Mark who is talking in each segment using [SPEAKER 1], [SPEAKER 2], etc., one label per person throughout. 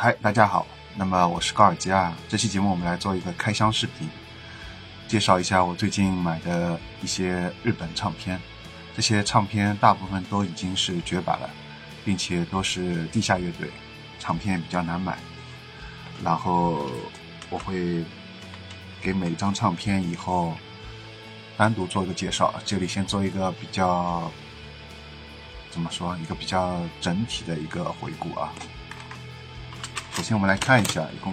[SPEAKER 1] 嗨，大家好。那么我是高尔基啊。这期节目我们来做一个开箱视频，介绍一下我最近买的一些日本唱片。这些唱片大部分都已经是绝版了，并且都是地下乐队，唱片比较难买。然后我会给每张唱片以后单独做一个介绍。这里先做一个比较怎么说，一个比较整体的一个回顾啊。首先，我们来看一下，一共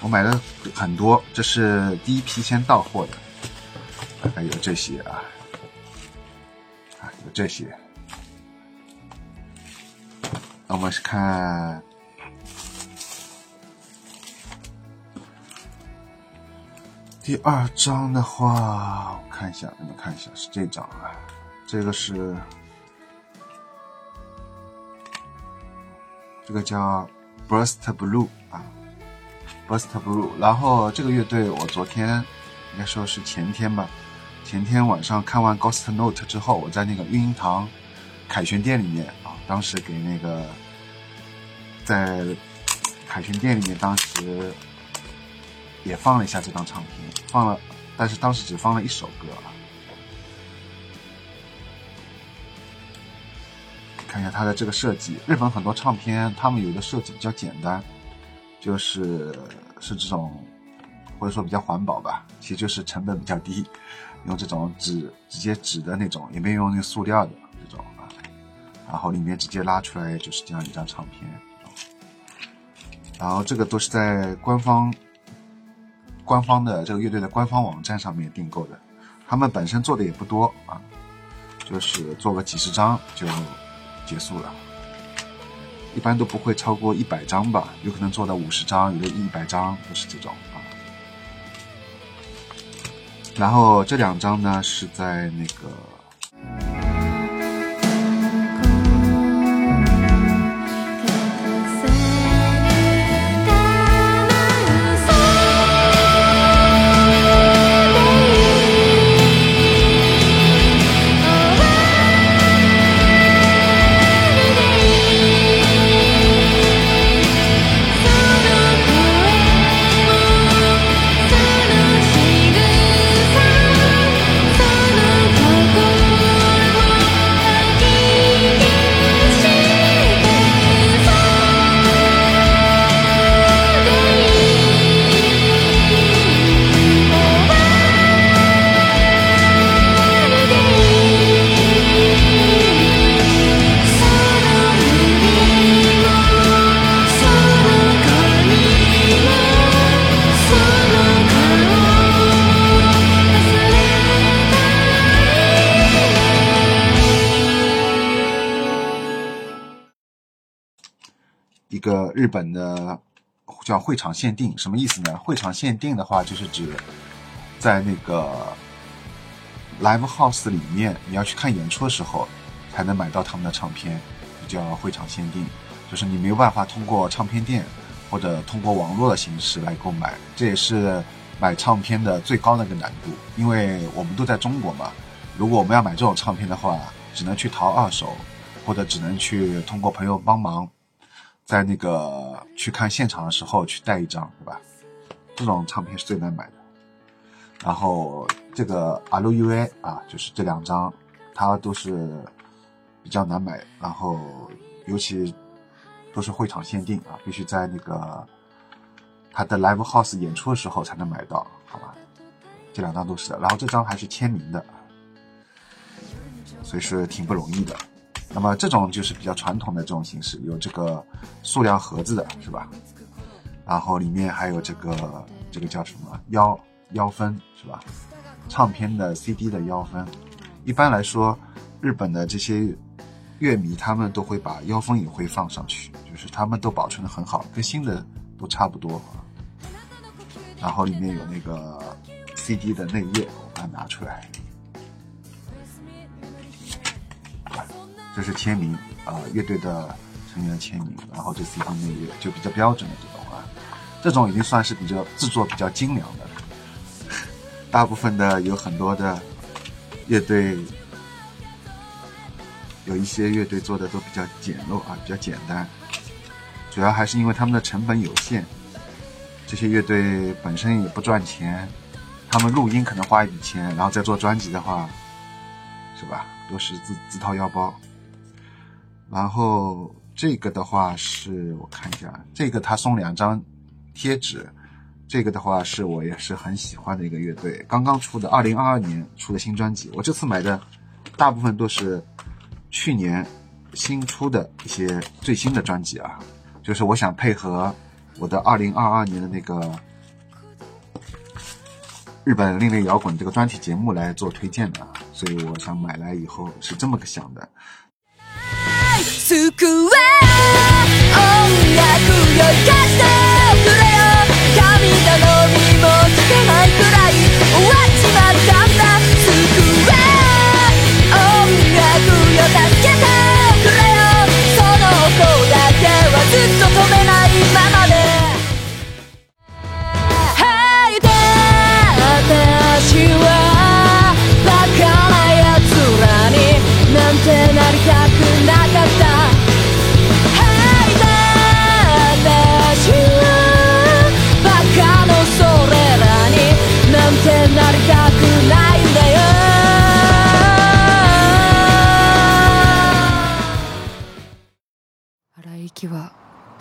[SPEAKER 1] 我买了很多，这是第一批先到货的，还有这些啊，啊，有这些。那我们是看第二张的话，我看一下，你们看一下，是这张啊，这个是这个叫。Burst Blue 啊，Burst Blue。然后这个乐队，我昨天应该说是前天吧，前天晚上看完 Ghost Note 之后，我在那个育婴堂凯旋店里面啊，当时给那个在凯旋店里面，当时也放了一下这张唱片，放了，但是当时只放了一首歌啊。看一下它的这个设计，日本很多唱片，他们有的设计比较简单，就是是这种，或者说比较环保吧，其实就是成本比较低，用这种纸直接纸的那种，也没有用那个塑料的这种啊，然后里面直接拉出来就是这样一张唱片，然后这个都是在官方官方的这个乐队的官方网站上面订购的，他们本身做的也不多啊，就是做个几十张就。结束了，一般都不会超过一百张吧，有可能做到五十张，有的一百张就是这种啊。然后这两张呢是在那个。个日本的叫会场限定，什么意思呢？会场限定的话，就是指在那个 live house 里面，你要去看演出的时候，才能买到他们的唱片，叫会场限定。就是你没有办法通过唱片店或者通过网络的形式来购买，这也是买唱片的最高的一个难度。因为我们都在中国嘛，如果我们要买这种唱片的话，只能去淘二手，或者只能去通过朋友帮忙。在那个去看现场的时候去带一张，对吧？这种唱片是最难买的。然后这个 LUA 啊，就是这两张，它都是比较难买。然后尤其都是会场限定啊，必须在那个他的 Live House 演出的时候才能买到，好吧？这两张都是的。然后这张还是签名的，所以是挺不容易的。那么这种就是比较传统的这种形式，有这个塑料盒子的是吧？然后里面还有这个这个叫什么腰腰封是吧？唱片的 CD 的腰封，一般来说，日本的这些乐迷他们都会把腰封也会放上去，就是他们都保存的很好，跟新的都差不多。然后里面有那个 CD 的内页，我把它拿出来。这是签名啊，乐队的成员签名，然后这 CD 内页就比较标准的这种啊，这种已经算是比较制作比较精良的。大部分的有很多的乐队，有一些乐队做的都比较简陋啊，比较简单。主要还是因为他们的成本有限，这些乐队本身也不赚钱，他们录音可能花一笔钱，然后再做专辑的话，是吧？都是自自掏腰包。然后这个的话是我看一下，这个他送两张贴纸。这个的话是我也是很喜欢的一个乐队，刚刚出的，二零二二年出的新专辑。我这次买的大部分都是去年新出的一些最新的专辑啊，就是我想配合我的二零二二年的那个日本另类摇滚这个专题节目来做推荐的，所以我想买来以后是这么个想的。頼みも聞けないくらい終わっちまったんだ救え音楽よ助けて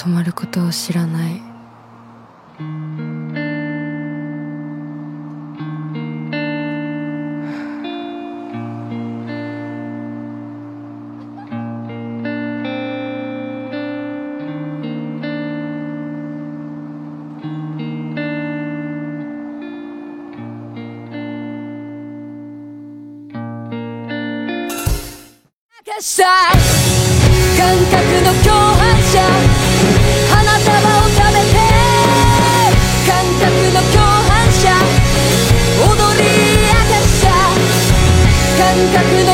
[SPEAKER 1] 止まることを知らない。感覚の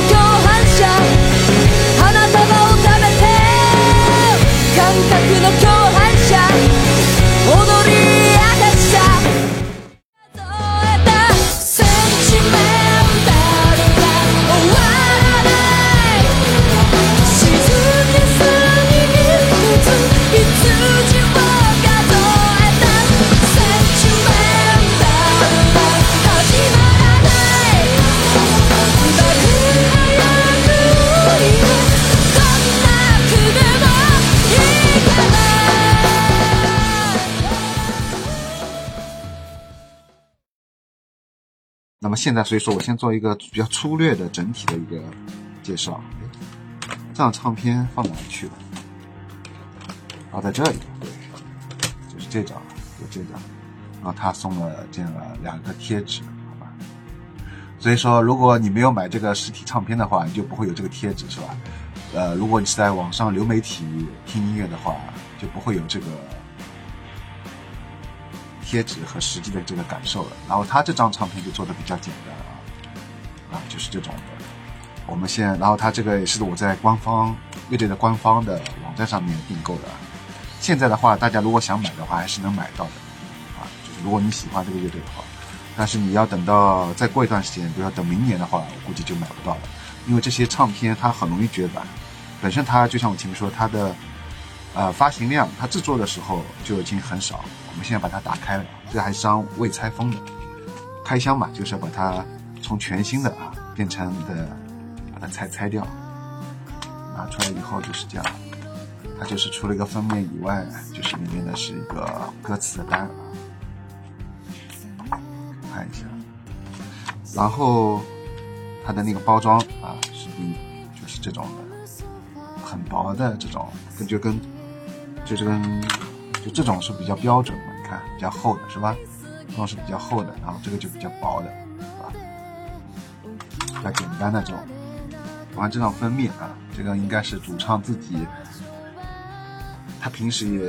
[SPEAKER 1] 现在，所以说我先做一个比较粗略的整体的一个介绍。这张唱片放哪里去了？啊，在这里，对，就是这张，就这张。然后他送了这样两个贴纸，好吧？所以说，如果你没有买这个实体唱片的话，你就不会有这个贴纸，是吧？呃，如果你是在网上流媒体听音乐的话，就不会有这个。贴纸和实际的这个感受了，然后他这张唱片就做的比较简单啊，啊，就是这种的。我们现，然后他这个也是我在官方乐队的官方的网站上面订购的。现在的话，大家如果想买的话，还是能买到的啊。就是如果你喜欢这个乐队的话，但是你要等到再过一段时间，比如说等明年的话，我估计就买不到了，因为这些唱片它很容易绝版。本身它就像我前面说，它的。呃，发行量它制作的时候就已经很少。我们现在把它打开了，这还是张未拆封的开箱嘛，就是要把它从全新的啊变成的，把它拆拆掉，拿出来以后就是这样。它就是除了一个封面以外，就是里面的是一个歌词的单啊，看一下。然后它的那个包装啊，是就是这种的，很薄的这种，跟就跟。就这个，就这种是比较标准的，你看比较厚的是吧？这种是比较厚的，然后这个就比较薄的，是吧？比较简单的这种。完这张封面啊，这个应该是主唱自己，他平时也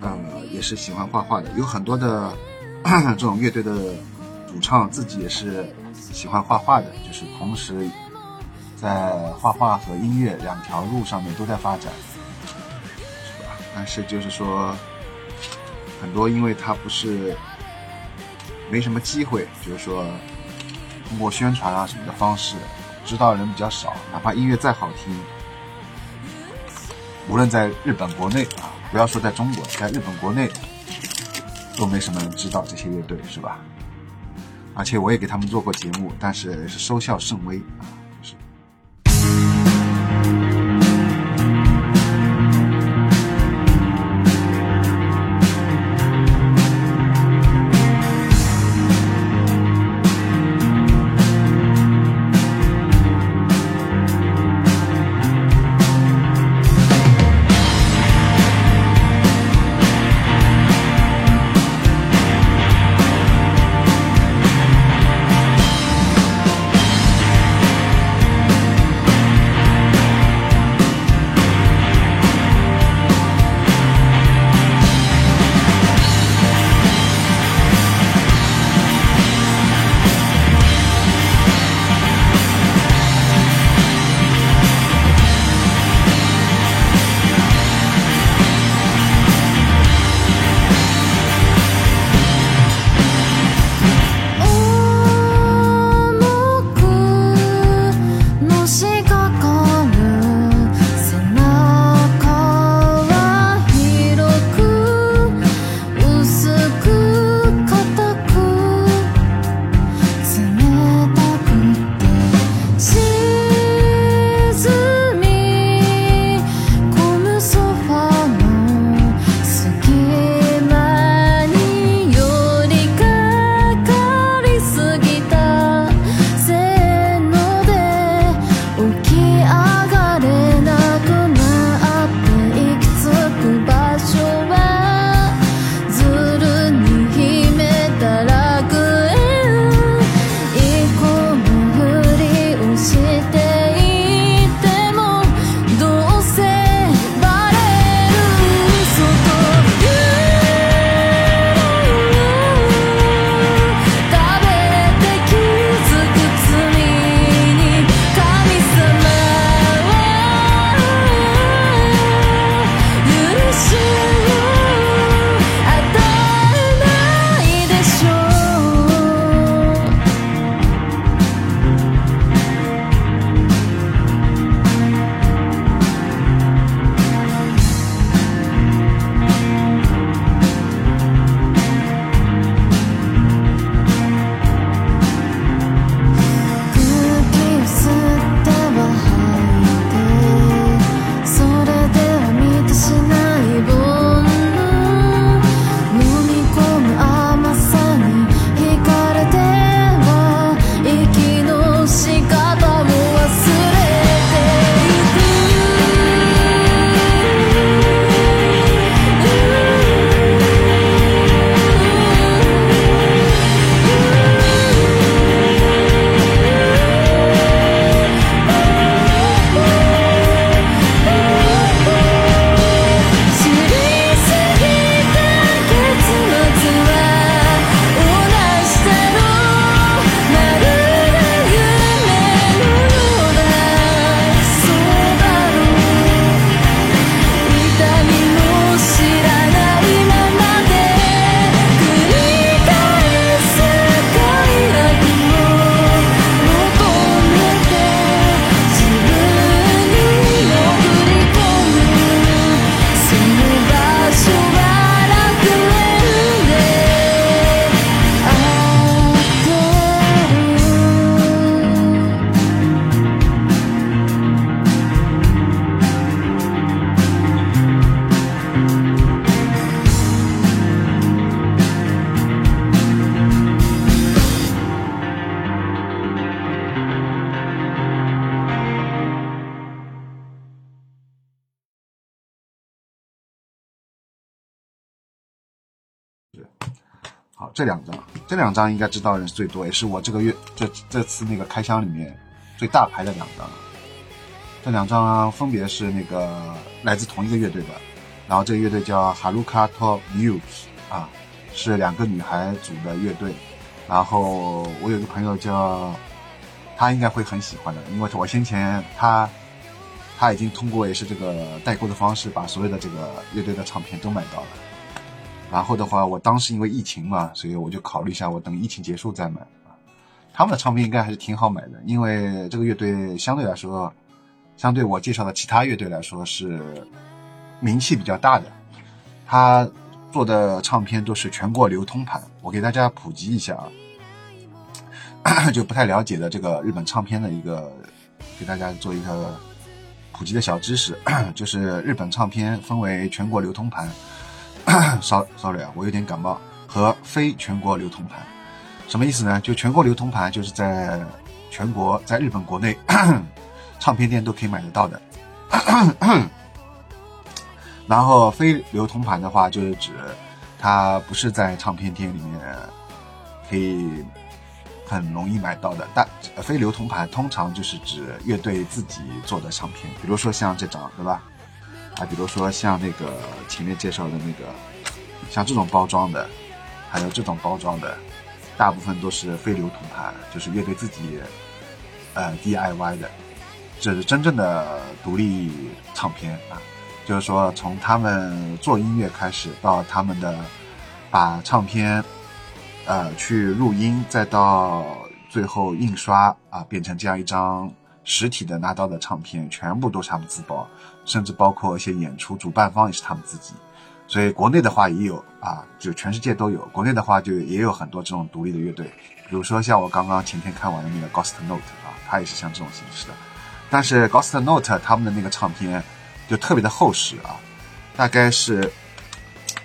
[SPEAKER 1] 呃也是喜欢画画的，有很多的 这种乐队的主唱自己也是喜欢画画的，就是同时在画画和音乐两条路上面都在发展。但是就是说，很多因为他不是没什么机会，就是说通过宣传啊什么的方式，知道人比较少。哪怕音乐再好听，无论在日本国内啊，
[SPEAKER 2] 不要说在中国，在日本国内都没什么人知道这些乐队，是吧？而且我也给他们做过节目，但是是收效甚微啊。这两张，这两张应该知道人最多，也是我这个月这这次那个开箱里面最大牌的两张。这两张分别是那个来自同一个乐队的，然后这个乐队叫 Haruka Top You 啊，是两个女孩组的乐队。然后我有个朋友叫，他应该会很喜欢的，因为我先前他他已经通过也是这个代购的方式，把所有的这个乐队的唱片都买到了。然后的话，我当时因为疫情嘛，所以我就考虑一下，我等疫情结束再买啊。他们的唱片应该还是挺好买的，因为这个乐队相对来说，相对我介绍的其他乐队来说是名气比较大的。
[SPEAKER 1] 他做的唱片都是全国流通盘。我给大家普及一下啊，就不太了解的这个日本唱片的一个，给大家做一个普及的小知识，就是日本唱片分为全国流通盘 sorry 啊，我有点感冒，和非全国流通盘。什么意思呢？就全国流通盘就是在全国，在日本国内 唱片店都可以买得到的。然后非流通盘的话，就是指它不是在唱片店里面可以很容易买到的。但非流通盘通常就是指乐队自己做的唱片，比如说像这张，对吧？啊，比如说像那个前面介绍的那个，像这种包装的，还有这种包装的，大部分都是非流通盘，就是乐队自己呃 DIY 的，这是真正的独立唱片啊。就是说，从他们做音乐开始，到他们的把唱片呃去录音，再到最后印刷啊，变成这样一张实体的拿到的唱片，全部都是他们自包，甚至包括一些演出主办方也是他们自己。所以国内的话也有啊，就全世界都有。国内的话就也有很多这种独立的乐队，比如说像我刚刚前天看完的那个 Ghost Note 啊，它也是像这种形式的。但是 Ghost Note 他们的那个唱片。就特别的厚实啊，大概是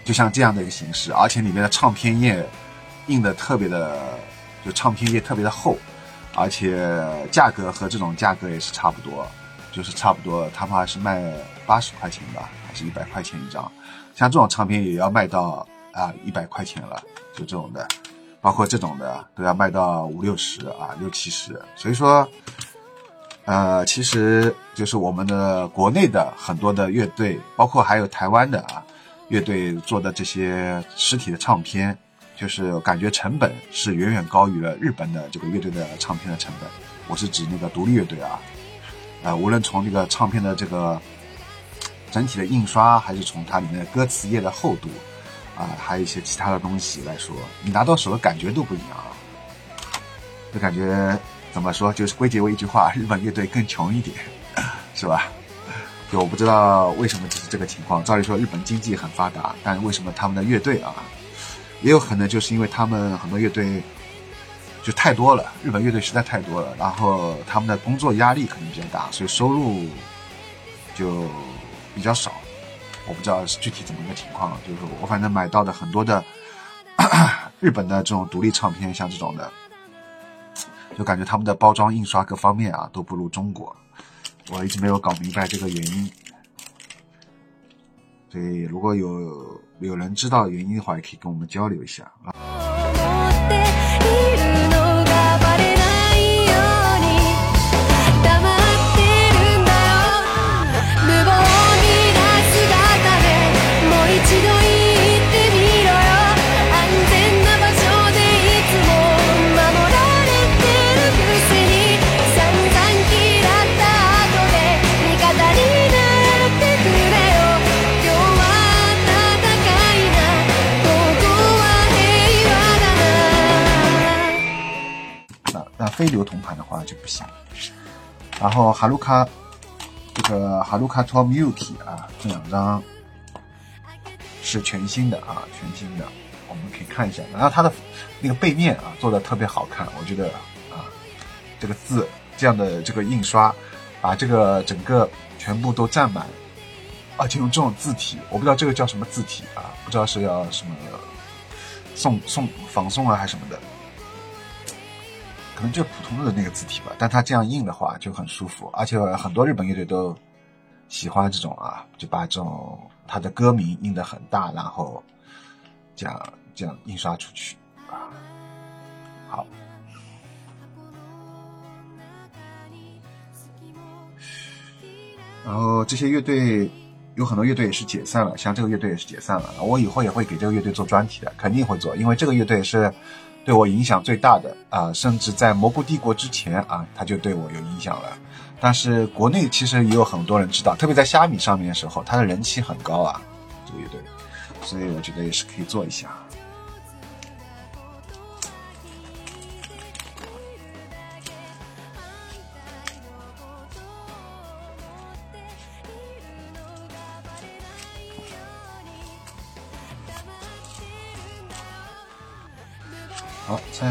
[SPEAKER 1] 就像这样的一个形式，而且里面的唱片页印的特别的，就唱片页特别的厚，而且价格和这种价格也是差不多，就是差不多，他们还是卖八十块钱吧，还是一百块钱一张，像这种唱片也要卖到啊一百块钱了，就这种的，包括这种的都要卖到五六十啊六七十，所以说。呃，其实就是我们的国内的很多的乐队，包括还有台湾的啊乐队做的这些实体的唱片，就是感觉成本是远远高于了日本的这个乐队的唱片的成本。我是指那个独立乐队啊，呃，无论从这个唱片的这个整体的印刷，还是从它里面的歌词页的厚度啊，还有一些其他的东西来说，你拿到手的感觉都不一样啊，就感觉。怎么说？就是归结为一句话：日本乐队更穷一点，是吧？就我不知道为什么就是这个情况。照理说，日本经济很发达，但为什么他们的乐队啊，也有可能就是因为他们很多乐队就太多了，日本乐队实在太多了，然后他们的工作压力可能比较大，所以收入就比较少。我不知道是具体怎么一个情况，就是我反正买到的很多的 日本的这种独立唱片，像这种的。就感觉他们的包装、印刷各方面啊都不如中国，我一直没有搞明白这个原因。所以如果有有人知道原因的话，也可以跟我们交流一下啊。非流通盘的话就不行。然后哈鲁卡这个哈鲁卡托 Milky 啊，这两张是全新的啊，全新的，我们可以看一下。然后它的那个背面啊做的特别好看，我觉得啊，这个字这样的这个印刷，把这个整个全部都占满，而且用这种字体，我不知道这个叫什么字体啊，不知道是要什么送送仿送啊还是什么的。可能就普通的那个字体吧，但它这样印的话就很舒服，而且很多日本乐队都喜欢这种啊，就把这种它的歌名印的很大，然后这样这样印刷出去啊。好，然后这些乐队有很多乐队也是解散了，像这个乐队也是解散了，我以后也会给这个乐队做专题的，肯定会做，因为这个乐队是。对我影响最大的啊，甚至在蘑菇帝国之前啊，他就对我有影响了。但是国内其实也有很多人知道，特别在虾米上面的时候，他的人气很高啊，这个乐队，所以我觉得也是可以做一下。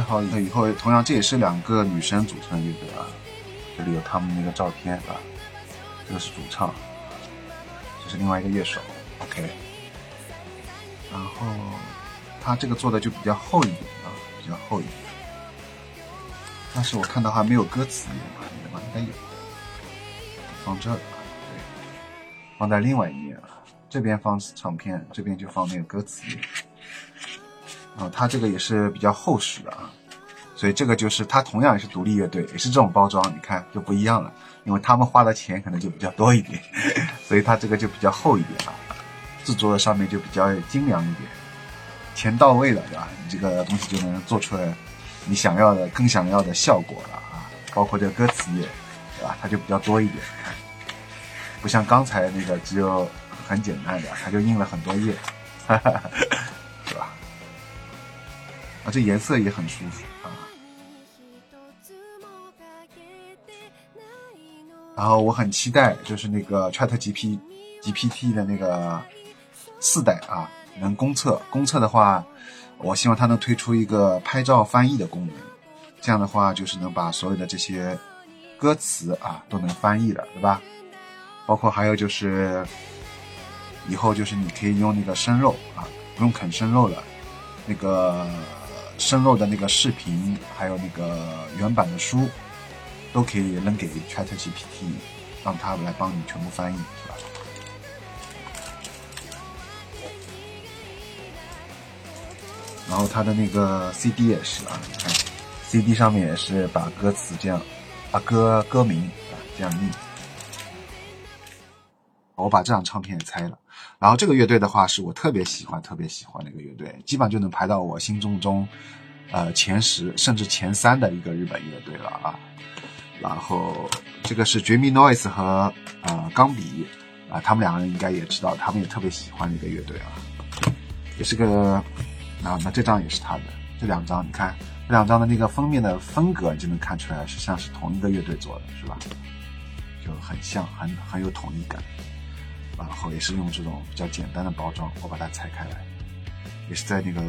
[SPEAKER 1] 好，拆好以后，同样这也是两个女生组成的乐队啊。这里有他们那个照片啊，这个是主唱，这是另外一个乐手。OK，然后他这个做的就比较厚一点啊，比较厚一点。但是我看到还没有歌词页嘛，应该有，放这儿，对，放在另外一面啊，这边放唱片，这边就放那个歌词。啊，它这个也是比较厚实的啊，所以这个就是它同样也是独立乐队，也是这种包装，你看就不一样了，因为他们花的钱可能就比较多一点，所以它这个就比较厚一点啊，制作的上面就比较精良一点，钱到位了，对吧？你这个东西就能做出来你想要的、更想要的效果了啊，包括这个歌词页，对吧？它就比较多一点，不像刚才那个只有很简单的，它就印了很多页，哈哈哈。啊，这颜色也很舒服啊。然后我很期待，就是那个 Chat G P G P T 的那个四代啊，能公测。公测的话，我希望它能推出一个拍照翻译的功能。这样的话，就是能把所有的这些歌词啊都能翻译了，对吧？包括还有就是，以后就是你可以用那个生肉啊，不用啃生肉了，那个。生肉的那个视频，还有那个原版的书，都可以扔给 Chat GPT，让他来帮你全部翻译，是吧？然后他的那个 CD 也是啊，你看 CD 上面也是把歌词这样，把歌歌名啊这样印。我把这张唱片也拆了。然后这个乐队的话，是我特别喜欢、特别喜欢的一个乐队，基本上就能排到我心中中，呃前十甚至前三的一个日本乐队了啊。然后这个是绝密 Noise 和呃钢笔啊，他们两个人应该也知道，他们也特别喜欢的一个乐队啊，也是个啊，那这张也是他的，这两张你看这两张的那个封面的风格，你就能看出来是像是同一个乐队做的，是吧？就很像，很很有统一感。然后也是用这种比较简单的包装，我把它拆开来，也是在那个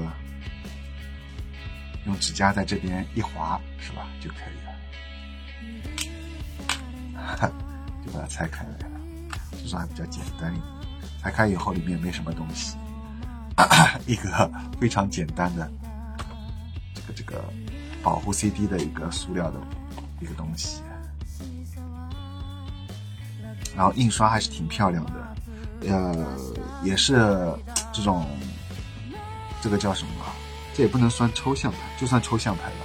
[SPEAKER 1] 用指甲在这边一划，是吧就可以了，哈就把它拆开来了，这种还比较简单。拆开以后里面没什么东西，一个非常简单的这个这个保护 CD 的一个塑料的一个东西，然后印刷还是挺漂亮的。呃，也是这种，这个叫什么？这也不能算抽象派，就算抽象派吧。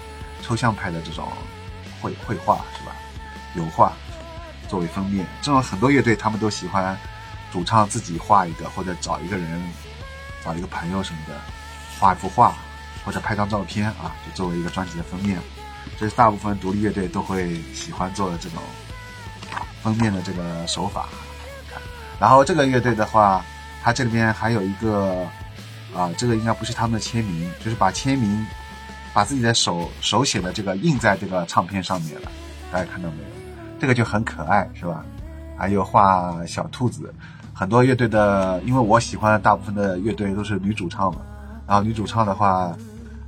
[SPEAKER 1] 抽象派的这种绘绘画是吧？油画作为封面，这种很多乐队他们都喜欢主唱自己画一个，或者找一个人，找一个朋友什么的画一幅画，或者拍张照片啊，就作为一个专辑的封面。这是大部分独立乐队都会喜欢做的这种封面的这个手法。然后这个乐队的话，它这里面还有一个，啊，这个应该不是他们的签名，就是把签名，把自己的手手写的这个印在这个唱片上面了，大家看到没有？这个就很可爱，是吧？还有画小兔子，很多乐队的，因为我喜欢的大部分的乐队都是女主唱嘛，然后女主唱的话，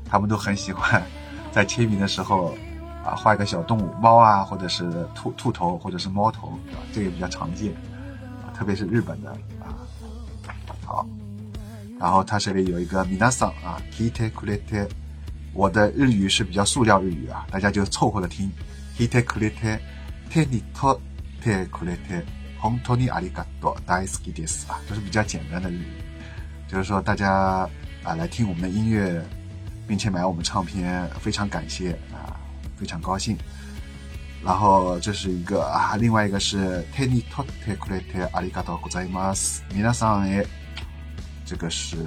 [SPEAKER 1] 他们都很喜欢在签名的时候，啊，画一个小动物，猫啊，或者是兔兔头，或者是猫头，对吧？这个也比较常见。特别是日本的啊，好，然后它这里有一个米娜桑啊，Kite kurete，我的日语是比较塑料日语啊，大家就凑合着听，hite kurete te ni to te kurete honto ni arigato daisuki desu 啊，都是比较简单的日语，就是说大家啊来听我们的音乐，并且买我们唱片，非常感谢啊，非常高兴。然后这是一个啊，另外一个是 Teni tote kurete arigato gozaimasu，皆さんへ，这个是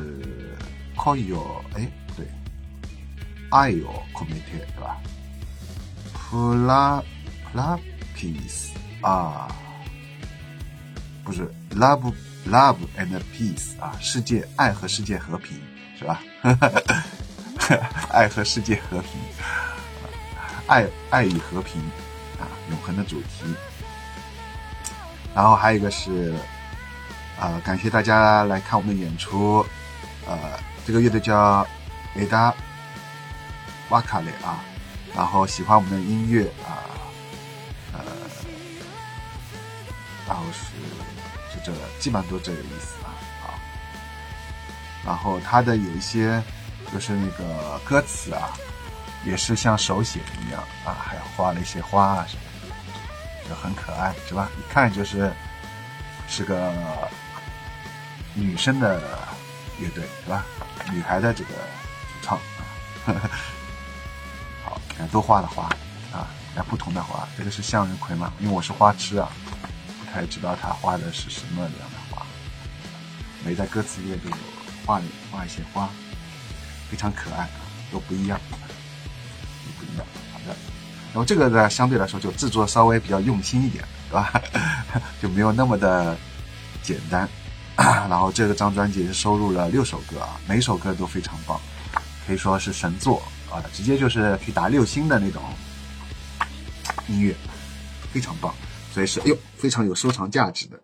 [SPEAKER 1] koyo，哎不对，爱を込めて对吧？Pla pla peace 啊，不是 love love and peace 啊，世界爱和世界和平是吧？爱和世界和平，爱爱与和平。 啊永恒的主题，然后还有一个是，呃，感谢大家来看我们的演出，呃，这个乐队叫维达瓦卡雷啊，然后喜欢我们的音乐啊，呃，然后是就这，基本上都这个意思啊啊。然后他的有一些就是那个歌词啊，也是像手写一样啊，还画了一些花啊什么的，就很可爱，是吧？一看就是是个女生的乐队，是吧？女孩的这个主唱 啊。好，看都画了花啊，那不同的花，这个是向日葵嘛？因为我是花痴啊，不太知道他画的是什么样的花。每在歌词页都有画画一些花，非常可爱，都不一样，然后这个呢，相对来说就制作稍微比较用心一点，对吧？就没有那么的简单。然后这个张专辑收录了六首歌啊，每首歌都非常棒，可以说是神作啊，直接就是可以打六星的那种音乐，非常棒，所以是哎呦非常有收藏价值的。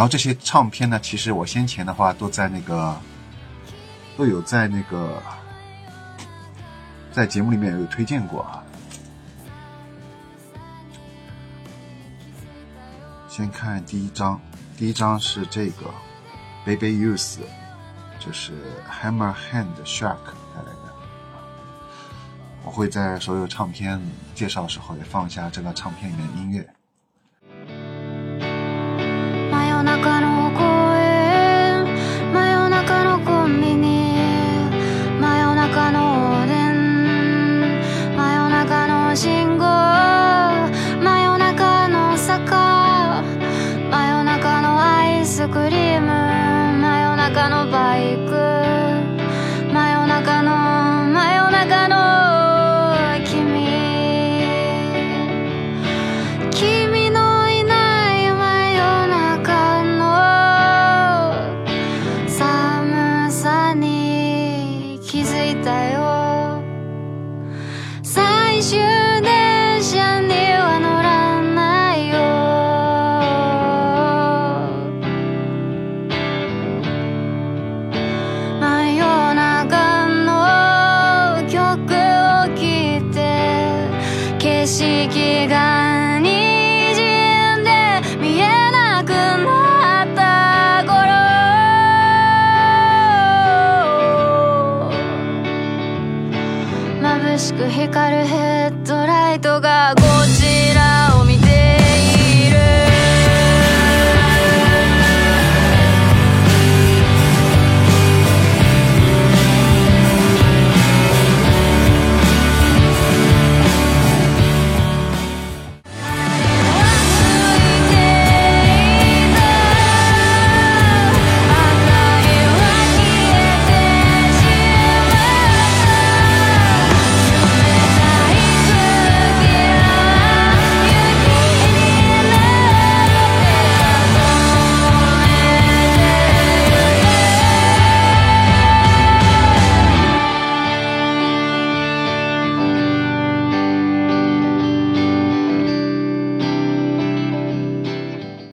[SPEAKER 1] 然后这些唱片呢，其实我先前的话都在那个都有在那个在节目里面有推荐过啊。先看第一张，第一张是这个 Baby Youth，就是 Hammerhand Shark 带来的。我会在所有唱片介绍的时候也放一下这个唱片里面的音乐。中の光る部屋